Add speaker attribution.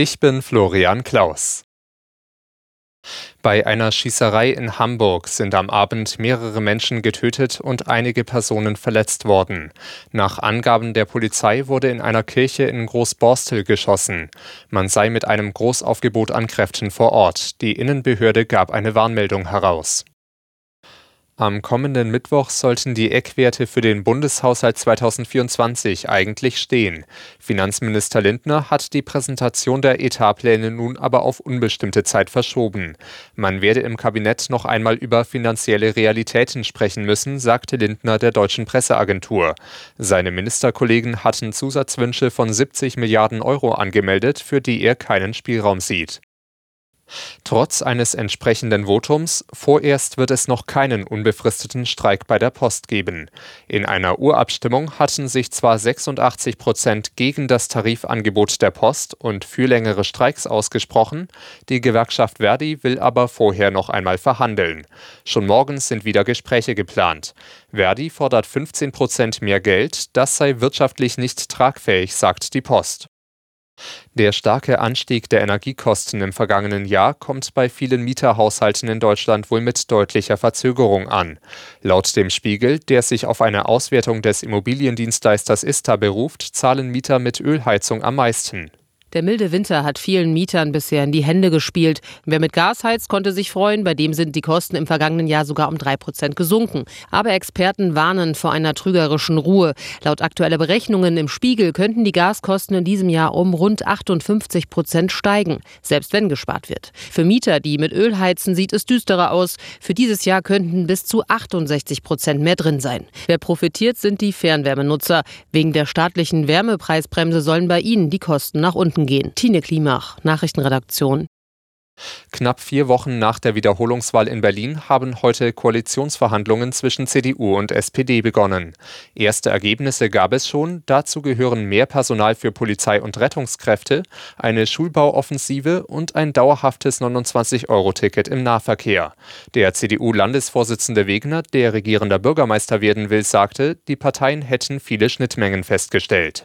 Speaker 1: Ich bin Florian Klaus. Bei einer Schießerei in Hamburg sind am Abend mehrere Menschen getötet und einige Personen verletzt worden. Nach Angaben der Polizei wurde in einer Kirche in Großborstel geschossen. Man sei mit einem Großaufgebot an Kräften vor Ort. Die Innenbehörde gab eine Warnmeldung heraus. Am kommenden Mittwoch sollten die Eckwerte für den Bundeshaushalt 2024 eigentlich stehen. Finanzminister Lindner hat die Präsentation der Etatpläne nun aber auf unbestimmte Zeit verschoben. Man werde im Kabinett noch einmal über finanzielle Realitäten sprechen müssen, sagte Lindner der deutschen Presseagentur. Seine Ministerkollegen hatten Zusatzwünsche von 70 Milliarden Euro angemeldet, für die er keinen Spielraum sieht. Trotz eines entsprechenden Votums, vorerst wird es noch keinen unbefristeten Streik bei der Post geben. In einer Urabstimmung hatten sich zwar 86 Prozent gegen das Tarifangebot der Post und für längere Streiks ausgesprochen, die Gewerkschaft Verdi will aber vorher noch einmal verhandeln. Schon morgen sind wieder Gespräche geplant. Verdi fordert 15 Prozent mehr Geld, das sei wirtschaftlich nicht tragfähig, sagt die Post. Der starke Anstieg der Energiekosten im vergangenen Jahr kommt bei vielen Mieterhaushalten in Deutschland wohl mit deutlicher Verzögerung an. Laut dem Spiegel, der sich auf eine Auswertung des Immobiliendienstleisters ISTA beruft, zahlen Mieter mit Ölheizung am meisten.
Speaker 2: Der milde Winter hat vielen Mietern bisher in die Hände gespielt. Wer mit Gas heizt, konnte sich freuen. Bei dem sind die Kosten im vergangenen Jahr sogar um drei Prozent gesunken. Aber Experten warnen vor einer trügerischen Ruhe. Laut aktueller Berechnungen im Spiegel könnten die Gaskosten in diesem Jahr um rund 58 Prozent steigen, selbst wenn gespart wird. Für Mieter, die mit Öl heizen, sieht es düsterer aus. Für dieses Jahr könnten bis zu 68 Prozent mehr drin sein. Wer profitiert, sind die Fernwärmenutzer. Wegen der staatlichen Wärmepreisbremse sollen bei ihnen die Kosten nach unten gehen. Tine Klimach, Nachrichtenredaktion.
Speaker 1: Knapp vier Wochen nach der Wiederholungswahl in Berlin haben heute Koalitionsverhandlungen zwischen CDU und SPD begonnen. Erste Ergebnisse gab es schon. Dazu gehören mehr Personal für Polizei und Rettungskräfte, eine Schulbauoffensive und ein dauerhaftes 29-Euro-Ticket im Nahverkehr. Der CDU-Landesvorsitzende Wegner, der regierender Bürgermeister werden will, sagte, die Parteien hätten viele Schnittmengen festgestellt.